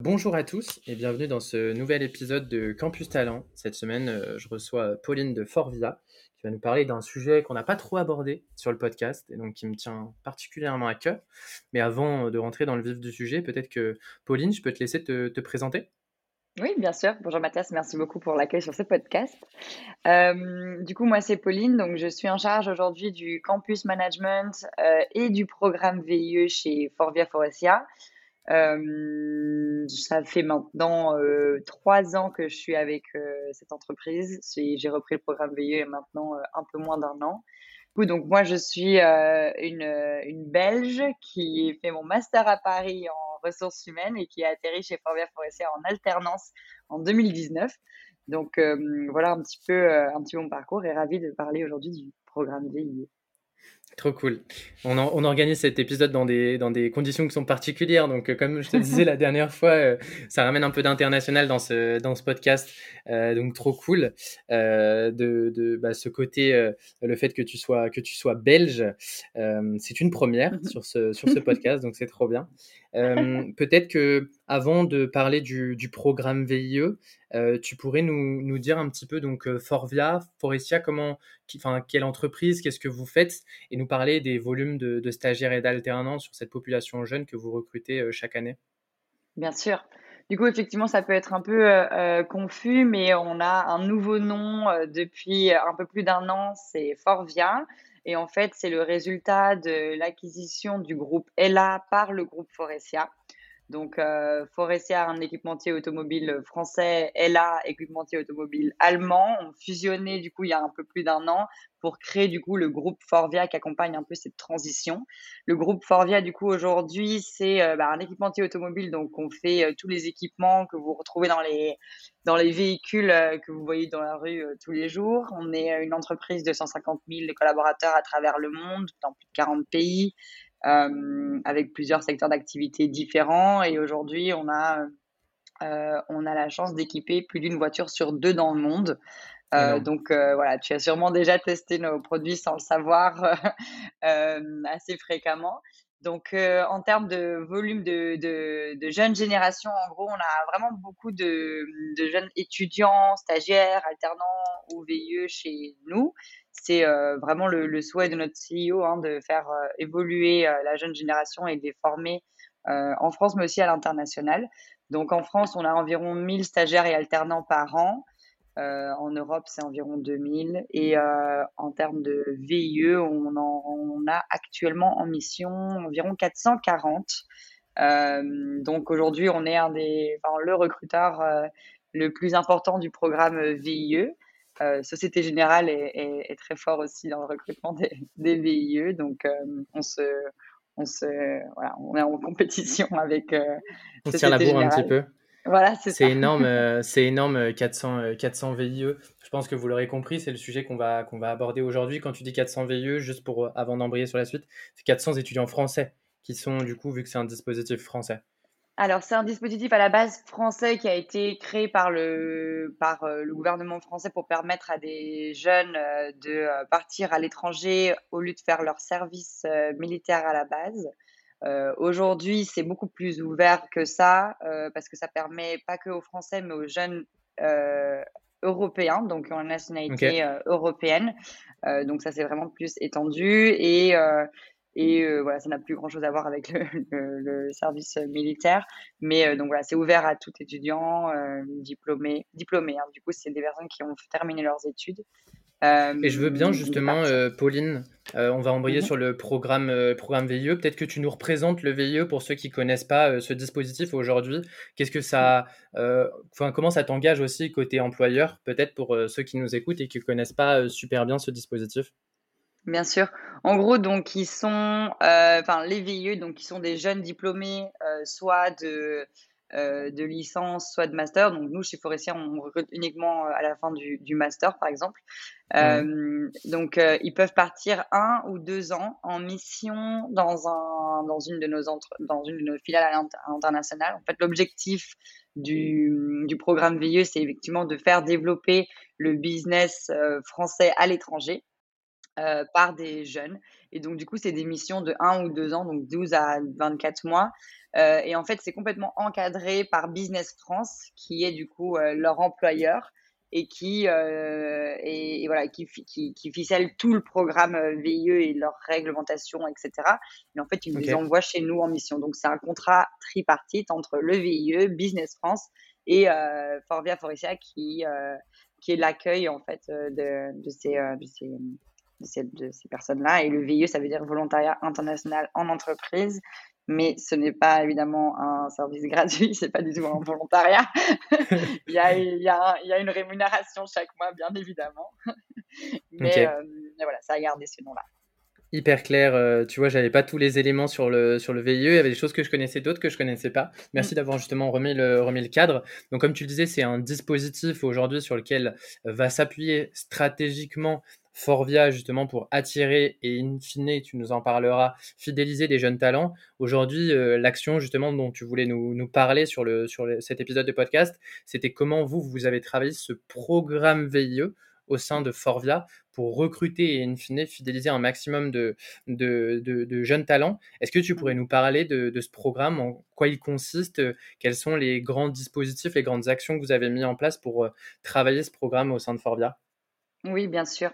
Bonjour à tous et bienvenue dans ce nouvel épisode de Campus Talent. Cette semaine, euh, je reçois Pauline de Forvia qui va nous parler d'un sujet qu'on n'a pas trop abordé sur le podcast et donc qui me tient particulièrement à cœur. Mais avant de rentrer dans le vif du sujet, peut-être que Pauline, je peux te laisser te, présenter oui, bien sûr. Bonjour Mathias, merci beaucoup pour l'accueil sur ce podcast. Euh, du coup, moi c'est Pauline, donc je suis en charge aujourd'hui du campus management euh, et du programme VIE chez Forvia Forestia. Euh, ça fait maintenant euh, trois ans que je suis avec euh, cette entreprise. J'ai repris le programme VIE maintenant un peu moins d'un an. Donc moi, je suis une, une Belge qui fait mon master à Paris en ressources humaines et qui a atterri chez Forvia Forestier en alternance en 2019. Donc voilà un petit peu un petit peu mon parcours et ravi de parler aujourd'hui du programme VIE. Trop cool. On, on, organise cet épisode dans des, dans des conditions qui sont particulières. Donc, euh, comme je te disais la dernière fois, euh, ça ramène un peu d'international dans ce, dans ce podcast. Euh, donc, trop cool. de, de bah, ce côté, le fait que tu sois, que tu sois belge, c'est une première sur ce, sur ce podcast. Donc, c'est trop bien. Peut-être que avant de parler du, programme VIE, euh, tu pourrais nous, nous, dire un petit peu, donc, euh, Forvia, Forestia, comment, enfin, quelle entreprise, qu'est-ce que vous faites, et nous parler des volumes de, stagiaires et d'alternants sur cette population jeune que vous recrutez euh, chaque année. Bien sûr. Du coup, effectivement, ça peut être un peu confus, mais on a un nouveau nom depuis un peu plus d'un an, c'est Forvia. Et en fait, c'est le résultat de l'acquisition du groupe ELA par le groupe Forestia. Donc, euh, Forestia, un équipementier automobile français, Ella, équipementier automobile allemand, ont fusionné du coup il y a un peu plus d'un an pour créer du coup le groupe Forvia qui accompagne un peu cette transition. Le groupe Forvia du coup aujourd'hui c'est euh, bah, un équipementier automobile donc on fait euh, tous les équipements que vous retrouvez dans les dans les véhicules euh, que vous voyez dans la rue tous les jours. On est une entreprise de 150 000 collaborateurs à travers le monde dans plus de 40 pays. Euh, avec plusieurs secteurs d'activité différents. Et aujourd'hui, on a, euh, on a la chance d'équiper plus d'une voiture sur deux dans le monde. Euh, donc voilà, tu as sûrement déjà testé nos produits sans le savoir assez fréquemment. Donc en termes de volume de, de, de, jeunes générations, en gros, on a vraiment beaucoup de, de jeunes étudiants, stagiaires, alternants ou VIE chez nous c'est euh, vraiment le, souhait de notre CEO hein, de faire euh, évoluer euh, la jeune génération et de les former en France, mais aussi à l'international. Donc en France, on a environ 1000 stagiaires et alternants par an. en Europe, c'est environ 2000. Et en termes de VIE, on, on, a actuellement en mission environ 440. donc aujourd'hui, on est un des, enfin, le recruteur le plus important du programme VIE. Euh, Société Générale est, très fort aussi dans le recrutement des, VIE, donc euh, on se, on se, voilà, on est en compétition avec. Euh, on tire la bourre un petit peu. Voilà, c'est énorme, c'est énorme 400, 400 VIE. Je pense que vous l'aurez compris, c'est le sujet qu'on va, qu'on va aborder aujourd'hui. Quand tu dis 400 VIE, juste pour avant d'embrayer sur la suite, c'est 400 étudiants français qui sont du coup, vu que c'est un dispositif français. Alors, c'est un dispositif à la base français qui a été créé par le, par euh, le gouvernement français pour permettre à des jeunes euh, de euh, partir à l'étranger au lieu de faire leur service militaire à la base. Aujourd'hui, c'est beaucoup plus ouvert que ça parce que ça permet pas que aux Français, mais aux jeunes européens, donc en nationalité européenne. donc ça, c'est vraiment plus étendu et et euh, voilà, ça n'a plus grand chose à voir avec le, service militaire. Mais euh, donc voilà, c'est ouvert à tout étudiant euh, diplômé. diplômé hein. Du coup, c'est des personnes qui ont terminé leurs études. et je veux bien justement, Pauline, on va embrayer mhm. sur le programme, programme VIE. Peut-être que tu nous représentes le VIE pour ceux qui connaissent pas ce dispositif aujourd'hui. Qu'est-ce que ça, enfin, comment ça t'engage aussi côté employeur, peut-être pour ceux qui nous écoutent et qui connaissent pas super bien ce dispositif? Bien sûr. En gros, donc, ils sont, euh, enfin, les VIE, donc, ils sont des jeunes diplômés, euh, soit de, euh, de licence, soit de master. Donc, nous, chez Forestier, on recrute uniquement à la fin du, du master, par exemple. donc, ils peuvent partir un ou deux ans en mission dans, un, dans, une, de nos entre, dans une de nos filiales internationales. En fait, l'objectif du, du programme VIE, c'est effectivement de faire développer le business français à l'étranger. Euh, par des jeunes. Et donc, du coup, c'est des missions de 1 ou 2 ans, donc 12 à 24 mois. Euh, et en fait, c'est complètement encadré par Business France, qui est du coup euh, leur employeur et qui, et, voilà, qui, qui, qui, ficelle tout le programme VIE et leur réglementation, etc. Et en fait, ils nous les envoient chez nous en mission. Donc, c'est un contrat tripartite entre le VIE, Business France et Forvia Forestia qui, qui est l'accueil en fait de, de ces, de ces de ces, personnes-là. Et le VIE, ça veut dire volontariat international en entreprise. Mais ce n'est pas évidemment un service gratuit, c'est pas du tout un volontariat. il, y a, il, y a, il, y a, une rémunération chaque mois, bien évidemment. mais, euh, mais voilà, ça a gardé ce nom-là hyper clair. Euh, tu vois, j'avais pas tous les éléments sur le, sur le VIE. Il y avait des choses que je connaissais, d'autres que je connaissais pas. Merci mm. d'avoir justement remis le, remis le cadre. Donc, comme tu le disais, c'est un dispositif aujourd'hui sur lequel va s'appuyer stratégiquement Forvia justement pour attirer et in fine, tu nous en parleras, fidéliser des jeunes talents. Aujourd'hui, euh, l'action justement dont tu voulais nous, nous parler sur, le, sur cet épisode de podcast, c'était comment vous, vous avez travaillé ce programme VIE au sein de Forvia pour recruter et in fine fidéliser un maximum de, de, de, jeunes talents. Est-ce que tu pourrais nous parler de, de, ce programme, en quoi il consiste, quels sont les grands dispositifs, les grandes actions que vous avez mis en place pour euh, travailler ce programme au sein de Forvia? Oui, bien sûr.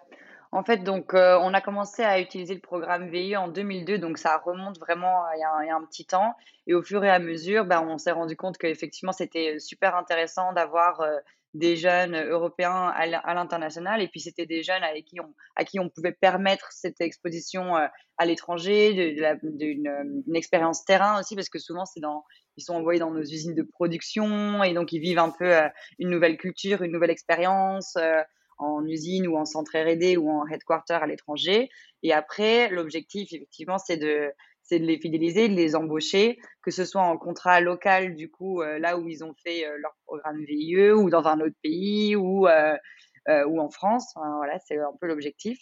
En fait, donc, euh, on a commencé à utiliser le programme VIE en 2002, donc ça remonte vraiment il y, a, un petit temps. Et au fur et à mesure, ben, on s'est rendu compte qu'effectivement, c'était super intéressant d'avoir euh, des jeunes européens à l'international. Et puis, c'était des jeunes avec qui on, à qui on pouvait permettre cette exposition euh, à l'étranger, d'une expérience terrain aussi, parce que souvent, c'est dans, ils sont envoyés dans nos usines de production et donc ils vivent un peu une nouvelle culture, une nouvelle expérience en usine ou en centre R&D ou en headquarter à l'étranger. Et après, l'objectif, effectivement, c'est de, c'est de les fidéliser, de les embaucher, que ce soit en contrat local, du coup, euh, là où ils ont fait euh, leur programme VIE, ou dans un autre pays, ou, euh, ou en France. voilà, c'est un peu l'objectif.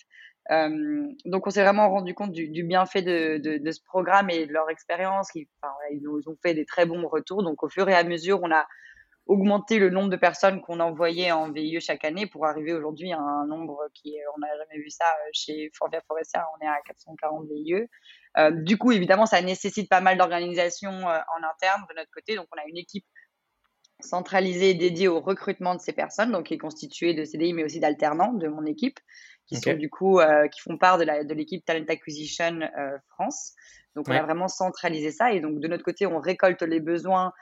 donc, on s'est vraiment rendu compte du, bienfait de, de, ce programme et de leur expérience. Ils nous ont fait des très bons retours. Donc, au fur et à mesure, on a augmenter le nombre de personnes qu'on envoyait en VIE chaque année pour arriver aujourd'hui à un nombre qui est, on n'a jamais vu ça euh, chez Forvia Forestia, on est à 440 VIE. Euh, du coup, évidemment, ça nécessite pas mal d'organisation euh, en interne de notre côté. Donc, on a une équipe centralisée dédiée au recrutement de ces personnes, donc qui est constituée de CDI mais aussi d'alternants de mon équipe, qui sont du coup qui font part de l'équipe Talent Acquisition France. Donc, on a vraiment centralisé ça. Et donc, de notre côté, on récolte les besoins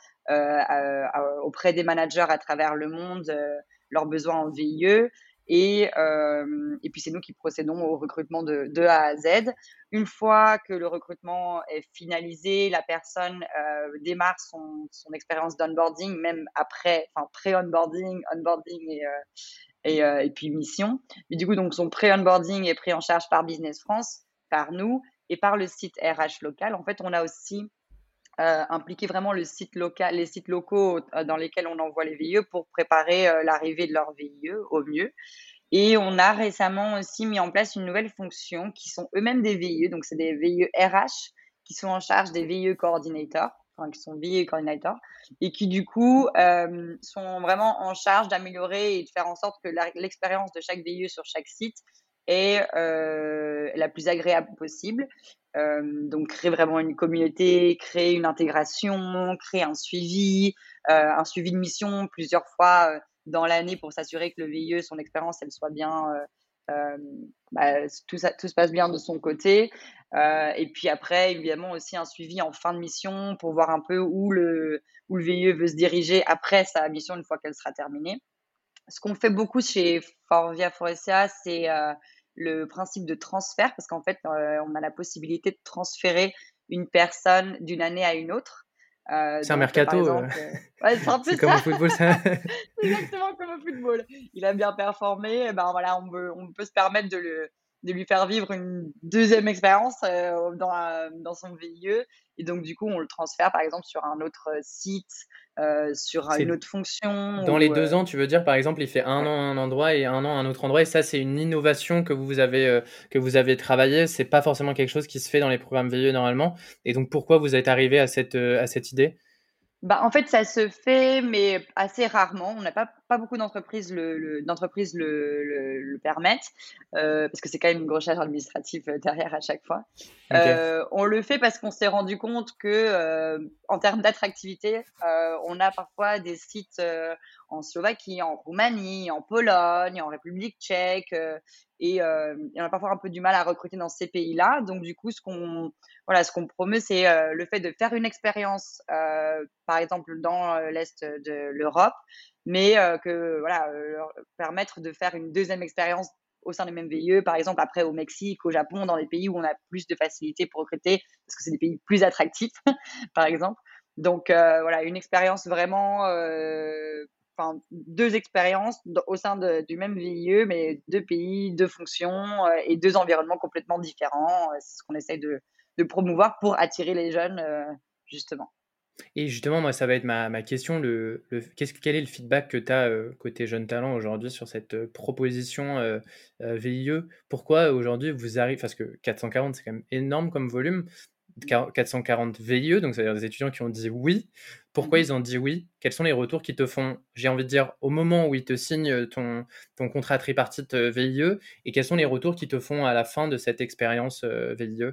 auprès des managers à travers le monde euh, leurs besoins en VIE. Et, euh, et, puis c'est nous qui procédons au recrutement de, de, A à Z. Une fois que le recrutement est finalisé, la personne euh, démarre son, son expérience d'onboarding, même après, enfin pré-onboarding, onboarding et, et, puis mission. Et du coup, donc son pré-onboarding est pris en charge par Business France, par nous et par le site RH local. En fait, on a aussi euh, impliquer vraiment les sites locaux euh, dans lesquels on envoie les VIE pour préparer euh, l'arrivée de leur VIE au mieux. Et on a récemment aussi mis en place une nouvelle fonction qui sont eux-mêmes des VIE, donc c'est des VIE RH qui sont en charge des VIE coordinators, enfin qui sont VIE coordinators, et qui du coup sont vraiment en charge d'améliorer et de faire en sorte que l'expérience de chaque VIE sur chaque site est euh, la plus agréable possible. Euh, donc créer vraiment une communauté, créer une intégration, créer un suivi, euh, un suivi de mission plusieurs fois dans l'année pour s'assurer que le VIE, son expérience, elle soit bien, bah, tout, tout se passe bien de son côté. et puis après, évidemment aussi un suivi en fin de mission pour voir un peu où le, où le VIE veut se diriger après sa mission une fois qu'elle sera terminée. Ce qu'on fait beaucoup chez Forvia Forestia, c'est le principe de transfert, parce qu'en fait, euh, on a la possibilité de transférer une personne d'une année à une autre. Euh, c'est un mercato. Euh. c'est un peu comme au football, ça. exactement comme au football. Il a bien performé, eh ben voilà, on peut, on peut se permettre de le, de lui faire vivre une deuxième expérience dans, dans son VIE. Et donc, du coup, on le transfère, par exemple, sur un autre site, sur une autre fonction. Dans les deux ans, tu veux dire, par exemple, il fait un an à un endroit et un an à un autre endroit. Et ça, c'est une innovation que vous avez, que vous avez travaillé. C'est pas forcément quelque chose qui se fait dans les programmes VIE normalement. Et donc, pourquoi vous êtes arrivé à cette, à cette idée? Bah, en fait, ça se fait, mais assez rarement. On n'a pas, pas beaucoup d'entreprises le, d'entreprises le, le, permettent, euh, parce que c'est quand même une grosse charge administrative euh, derrière à chaque fois. Euh, on le fait parce qu'on s'est rendu compte que, euh, en termes d'attractivité, euh, on a parfois des sites en Slovaquie, en Roumanie, en Pologne, en République tchèque, et, on a parfois un peu du mal à recruter dans ces pays-là. Donc, du coup, ce qu'on voilà, ce qu'on promeut, c'est le fait de faire une expérience, par exemple, dans l'Est de l'Europe, mais que, voilà, leur permettre de faire une deuxième expérience au sein des mêmes VIE, par exemple après au Mexique, au Japon, dans des pays où on a plus de facilité pour recruter, parce que c'est des pays plus attractifs, par exemple. Donc voilà, une expérience vraiment, deux expériences au sein du même VIE, mais deux pays, deux fonctions et deux environnements complètement différents. C'est ce qu'on essaye de, promouvoir pour attirer les jeunes, justement. Et justement, moi, ça va être ma, ma question. Le, le quel est le feedback que tu as euh, côté Jeune Talent aujourd'hui sur cette euh, proposition euh, VIE Pourquoi aujourd'hui vous arrivez, parce que 440, c'est quand même énorme comme volume, 440 VIE, donc c'est-à-dire des étudiants qui ont dit oui. Pourquoi mmh ils ont dit oui? Quels sont les retours qui te font, j'ai envie de dire, au moment où ils te signent ton, ton contrat tripartite VIE Et quels sont les retours qui te font à la fin de cette expérience VIE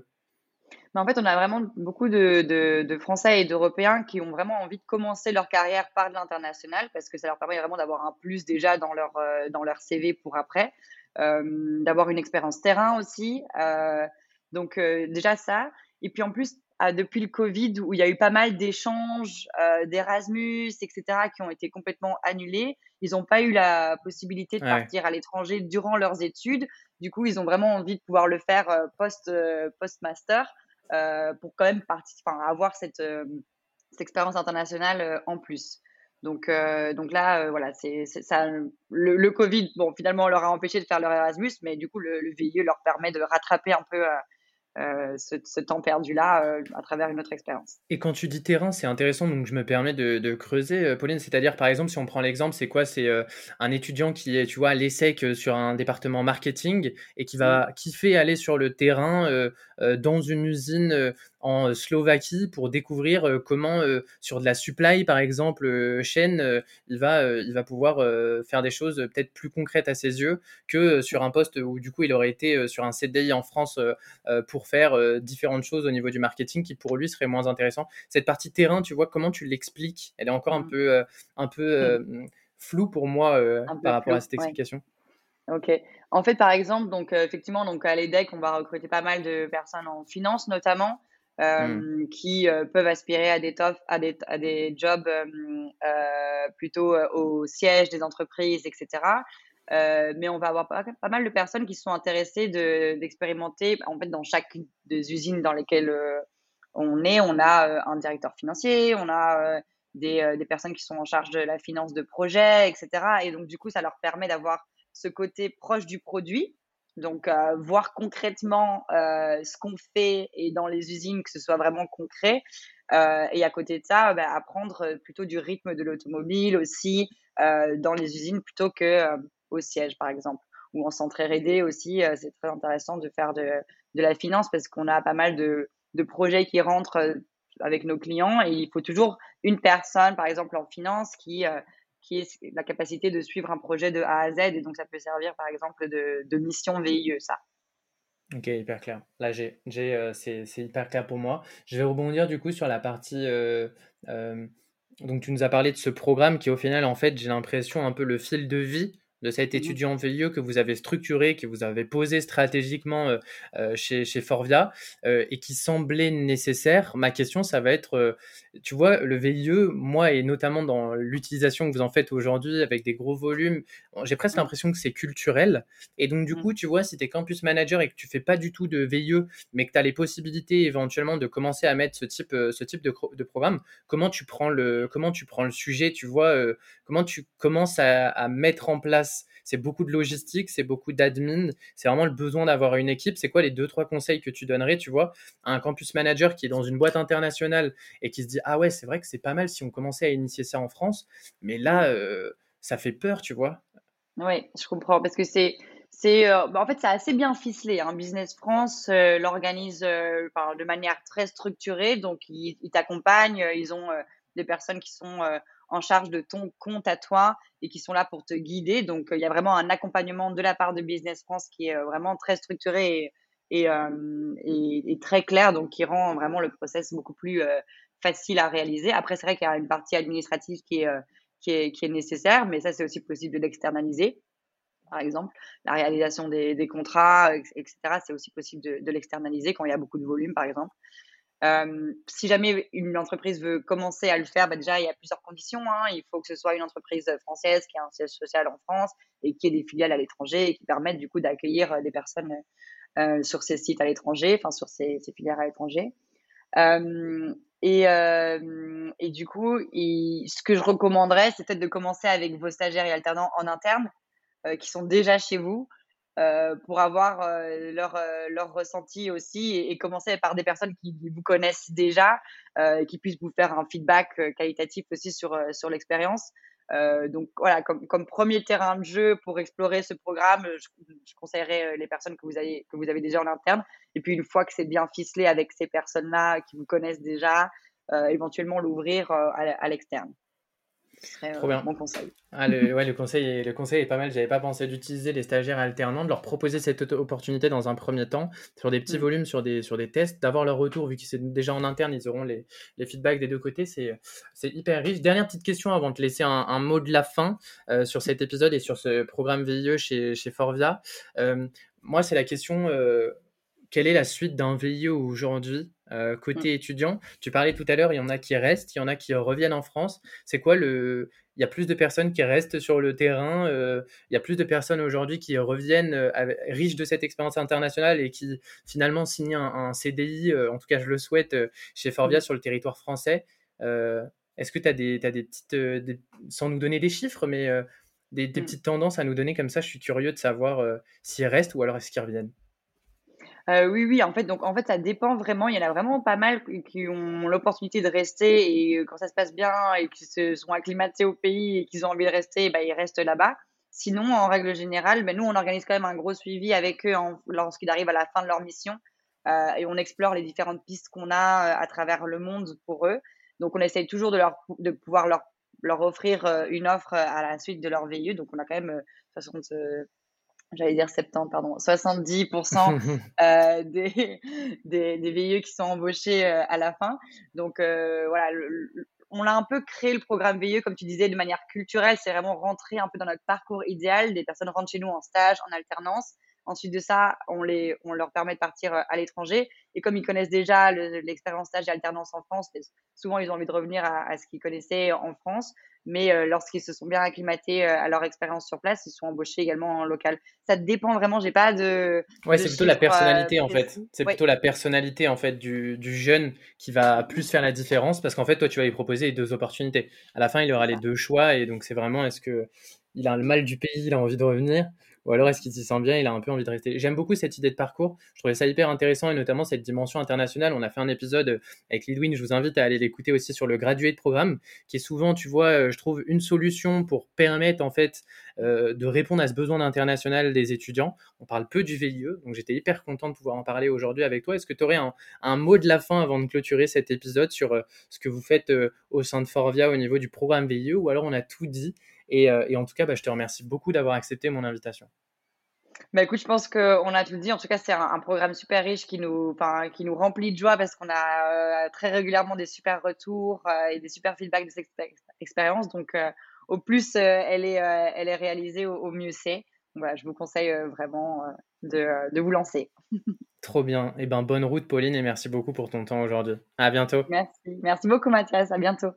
mais en fait, on a vraiment beaucoup de, de, Français et d'Européens qui ont vraiment envie de commencer leur carrière par de l'international parce que ça leur permet vraiment d'avoir un plus déjà dans leur, euh, dans leur CV pour après, euh, d'avoir une expérience terrain aussi. Euh, donc déjà ça. Et puis en plus, depuis le Covid, où il y a eu pas mal d'échanges, d'Erasmus, etc., qui ont été complètement annulés, ils n'ont pas eu la possibilité de partir à l'étranger durant leurs études. Du coup, ils ont vraiment envie de pouvoir le faire post, post-master. Euh, pour quand même avoir cette, euh, cette expérience internationale euh, en plus. Donc, donc là, voilà, c'est ça. Le, Covid, bon, finalement, on leur a empêché de faire leur Erasmus, mais du coup, le, le VIE leur permet de rattraper un peu euh, ce, temps perdu-là euh, à travers une autre expérience. Et quand tu dis terrain, c'est intéressant, donc je me permets de, creuser, euh, Pauline, c'est-à-dire par exemple, si on prend l'exemple, c'est quoi? C'est un étudiant qui est, tu vois, à l'ESSEC sur un département marketing et qui va kiffer aller sur le terrain dans une usine en Slovaquie pour découvrir comment sur de la supply par exemple chaîne il va il va pouvoir faire des choses peut-être plus concrètes à ses yeux que sur un poste où du coup il aurait été sur un CDI en France pour faire euh, différentes choses au niveau du marketing qui pour lui serait moins intéressant. Cette partie terrain, tu vois, comment tu l'expliques? Elle est encore un mmh. peu, euh, un peu euh, mmh. floue pour moi par rapport à cette explication. Ok. En fait, par exemple, donc effectivement, donc à l'EDEC, on va recruter pas mal de personnes en finance notamment. Mmh. qui peuvent aspirer à des, à des, à des jobs plutôt au siège des entreprises, etc. Euh, mais on va avoir pas, mal de personnes qui sont intéressées d'expérimenter. en fait, dans chacune des usines dans lesquelles euh, on est, on a euh, un directeur financier, on a des, des, personnes qui sont en charge de la finance de projet, etc. Et donc, du coup, ça leur permet d'avoir ce côté proche du produit. Donc, voir concrètement ce qu'on fait et dans les usines, que ce soit vraiment concret. et à côté de ça, bah, apprendre plutôt du rythme de l'automobile aussi dans les usines plutôt que au siège, par exemple. Ou en centre R&D aussi, euh, c'est très intéressant de faire de, de la finance parce qu'on a pas mal de, de projets qui rentrent euh, avec nos clients et il faut toujours une personne, par exemple en finance, qui, euh, qui ait la capacité de suivre un projet de A à Z. Et donc, ça peut servir, par exemple, de, de mission VIE, ça. Ok, hyper clair. Là, j'ai, j'ai, c'est, hyper clair pour moi. Je vais rebondir du coup sur la partie. donc, tu nous as parlé de ce programme qui, au final, en fait, j'ai l'impression un peu le fil de vie de cet mmh étudiant VIE que vous avez structuré, que vous avez posé stratégiquement euh, euh, chez, chez, Forvia euh, et qui semblait nécessaire. Ma question, ça va être, tu vois, le VIE, moi, et notamment dans l'utilisation que vous en faites aujourd'hui avec des gros volumes, j'ai presque mmh. l'impression que c'est culturel. Et donc, du mmh. coup, tu vois, si tu es campus manager et que tu fais pas du tout de VIE, mais que tu as les possibilités éventuellement de commencer à mettre ce type, ce type de, de programme, comment tu prends le, comment tu prends le sujet, tu vois, comment tu commences à, à mettre en place c'est beaucoup de logistique, c'est beaucoup d'admin, c'est vraiment le besoin d'avoir une équipe. C'est quoi les deux, trois conseils que tu donnerais, tu vois, à un campus manager qui est dans une boîte internationale et qui se dit, ah ouais, c'est vrai que c'est pas mal si on commençait à initier ça en France, mais là, euh, ça fait peur, tu vois. Oui, je comprends, parce que c'est c'est, euh, bah, en fait, c'est assez bien ficelé. Hein. Business France euh, l'organise de manière très structurée. Donc, ils, t'accompagnent. Ils ont des personnes qui sont en charge de ton compte à toi et qui sont là pour te guider. Donc, il y a vraiment un accompagnement de la part de Business France qui est vraiment très structuré et, très clair. Donc, qui rend vraiment le process beaucoup plus facile à réaliser. Après, c'est vrai qu'il y a une partie administrative qui est nécessaire, mais ça, c'est aussi possible de l'externaliser par exemple. La réalisation des, contrats, etc., c'est aussi possible de, l'externaliser quand il y a beaucoup de volume, par exemple. Euh, si jamais une entreprise veut commencer à le faire, bah déjà, il y a plusieurs conditions. Hein. Il faut que ce soit une entreprise française qui a un siège social en France et qui ait des filiales à l'étranger et qui permettent du coup d'accueillir euh, des personnes euh, sur ces sites à l'étranger, enfin sur ces, filières à l'étranger. et, du coup, ce que je recommanderais, c'est peut-être de commencer avec vos stagiaires et alternants en interne qui sont déjà chez vous euh, pour avoir euh, leur, leur ressenti aussi et, commencer par des personnes qui vous connaissent déjà, et qui puissent vous faire un feedback qualitatif aussi sur, sur l'expérience. donc voilà, comme, comme, premier terrain de jeu pour explorer ce programme, je, conseillerais les personnes que vous, avez, que vous avez déjà en interne. Et puis une fois que c'est bien ficelé avec ces personnes-là qui vous connaissent déjà, éventuellement l'ouvrir à l'externe. Trop bien. Mon conseil. Ah, le, ouais, le, conseil est, le conseil est pas mal. J'avais pas pensé d'utiliser les stagiaires alternants, de leur proposer cette opportunité dans un premier temps, sur des petits mm. volumes, sur des, sur des tests, d'avoir leur retour, vu qu'ils sont déjà en interne, ils auront les, les feedbacks des deux côtés. C'est hyper riche. Dernière petite question avant de te laisser un, mot de la fin euh, sur cet épisode et sur ce programme VIE chez, chez Forvia. Euh, moi, c'est la question euh, quelle est la suite d'un VIE aujourd'hui? Euh, côté mmh. étudiant Tu parlais tout à l'heure, il y en a qui restent, il y en a qui reviennent en France. C'est quoi le Il y a plus de personnes qui restent sur le terrain. Euh, il y a plus de personnes aujourd'hui qui reviennent euh, riches de cette expérience internationale et qui finalement signent un, CDI. en tout cas, je le souhaite chez Forvia mmh. sur le territoire français. Est-ce que tu as des, as des petites, sans nous donner des chiffres, mais des, des, mmh. petites tendances à nous donner comme ça Je suis curieux de savoir s'ils restent ou alors est-ce qu'ils reviennent? Euh, oui, oui, en fait, donc en fait, ça dépend vraiment. Il y en a vraiment pas mal qui ont l'opportunité de rester et quand ça se passe bien et qui se sont acclimatés au pays et qu'ils ont envie de rester, bah, ils restent là-bas. Sinon, en règle générale, ben, nous, on organise quand même un gros suivi avec eux lorsqu'ils arrivent à la fin de leur mission euh, et on explore les différentes pistes qu'on a euh, à travers le monde pour eux. Donc, on essaye toujours de, leur, de pouvoir leur, leur offrir une offre à la suite de leur VIE. Donc, on a quand même 60, j'allais dire 70, pardon, 70% euh, des, des, des, VIE qui sont embauchés euh, à la fin. Donc euh, voilà, on l'a un peu créé le programme VIE, comme tu disais, de manière culturelle. C'est vraiment rentrer un peu dans notre parcours idéal. Des personnes rentrent chez nous en stage, en alternance. Ensuite de ça, on, les, on leur permet de partir à l'étranger. Et comme ils connaissent déjà l'expérience stage et alternance en France, souvent ils ont envie de revenir à, à ce qu'ils connaissaient en France mais euh, lorsqu'ils se sont bien acclimatés euh, à leur expérience sur place, ils sont embauchés également en local. Ça dépend vraiment, j'ai pas de. Ouais, c'est plutôt la personnalité euh, en fait. C'est plutôt la personnalité en fait du, du, jeune qui va plus faire la différence parce qu'en fait, toi, tu vas lui proposer les deux opportunités. À la fin, il aura les deux choix et donc c'est vraiment est-ce que il a le mal du pays, il a envie de revenir? Ou alors est-ce qu'il s'y sent bien, il a un peu envie de rester? J'aime beaucoup cette idée de parcours, je trouvais ça hyper intéressant et notamment cette dimension internationale. On a fait un épisode avec Lidwin, je vous invite à aller l'écouter aussi sur le graduate programme, qui est souvent, tu vois, euh, je trouve une solution pour permettre en fait euh, de répondre à ce besoin d'international des étudiants. On parle peu du VIE, donc j'étais hyper content de pouvoir en parler aujourd'hui avec toi. Est-ce que tu aurais un, mot de la fin avant de clôturer cet épisode sur euh, ce que vous faites au sein de Forvia au niveau du programme VIE ou alors on a tout dit et, et en tout cas, bah, je te remercie beaucoup d'avoir accepté mon invitation. Bah écoute, je pense qu'on a tout dit. En tout cas, c'est un, programme super riche qui nous, qui nous remplit de joie parce qu'on a euh, très régulièrement des super retours euh, et des super feedbacks de cette expérience. Donc, euh, au plus elle, est, elle est réalisée, au, mieux c'est. Voilà, je vous conseille vraiment de, de, vous lancer. Trop bien. Et eh ben, bonne route, Pauline, et merci beaucoup pour ton temps aujourd'hui. À bientôt. Merci. Merci beaucoup, Mathias. À bientôt.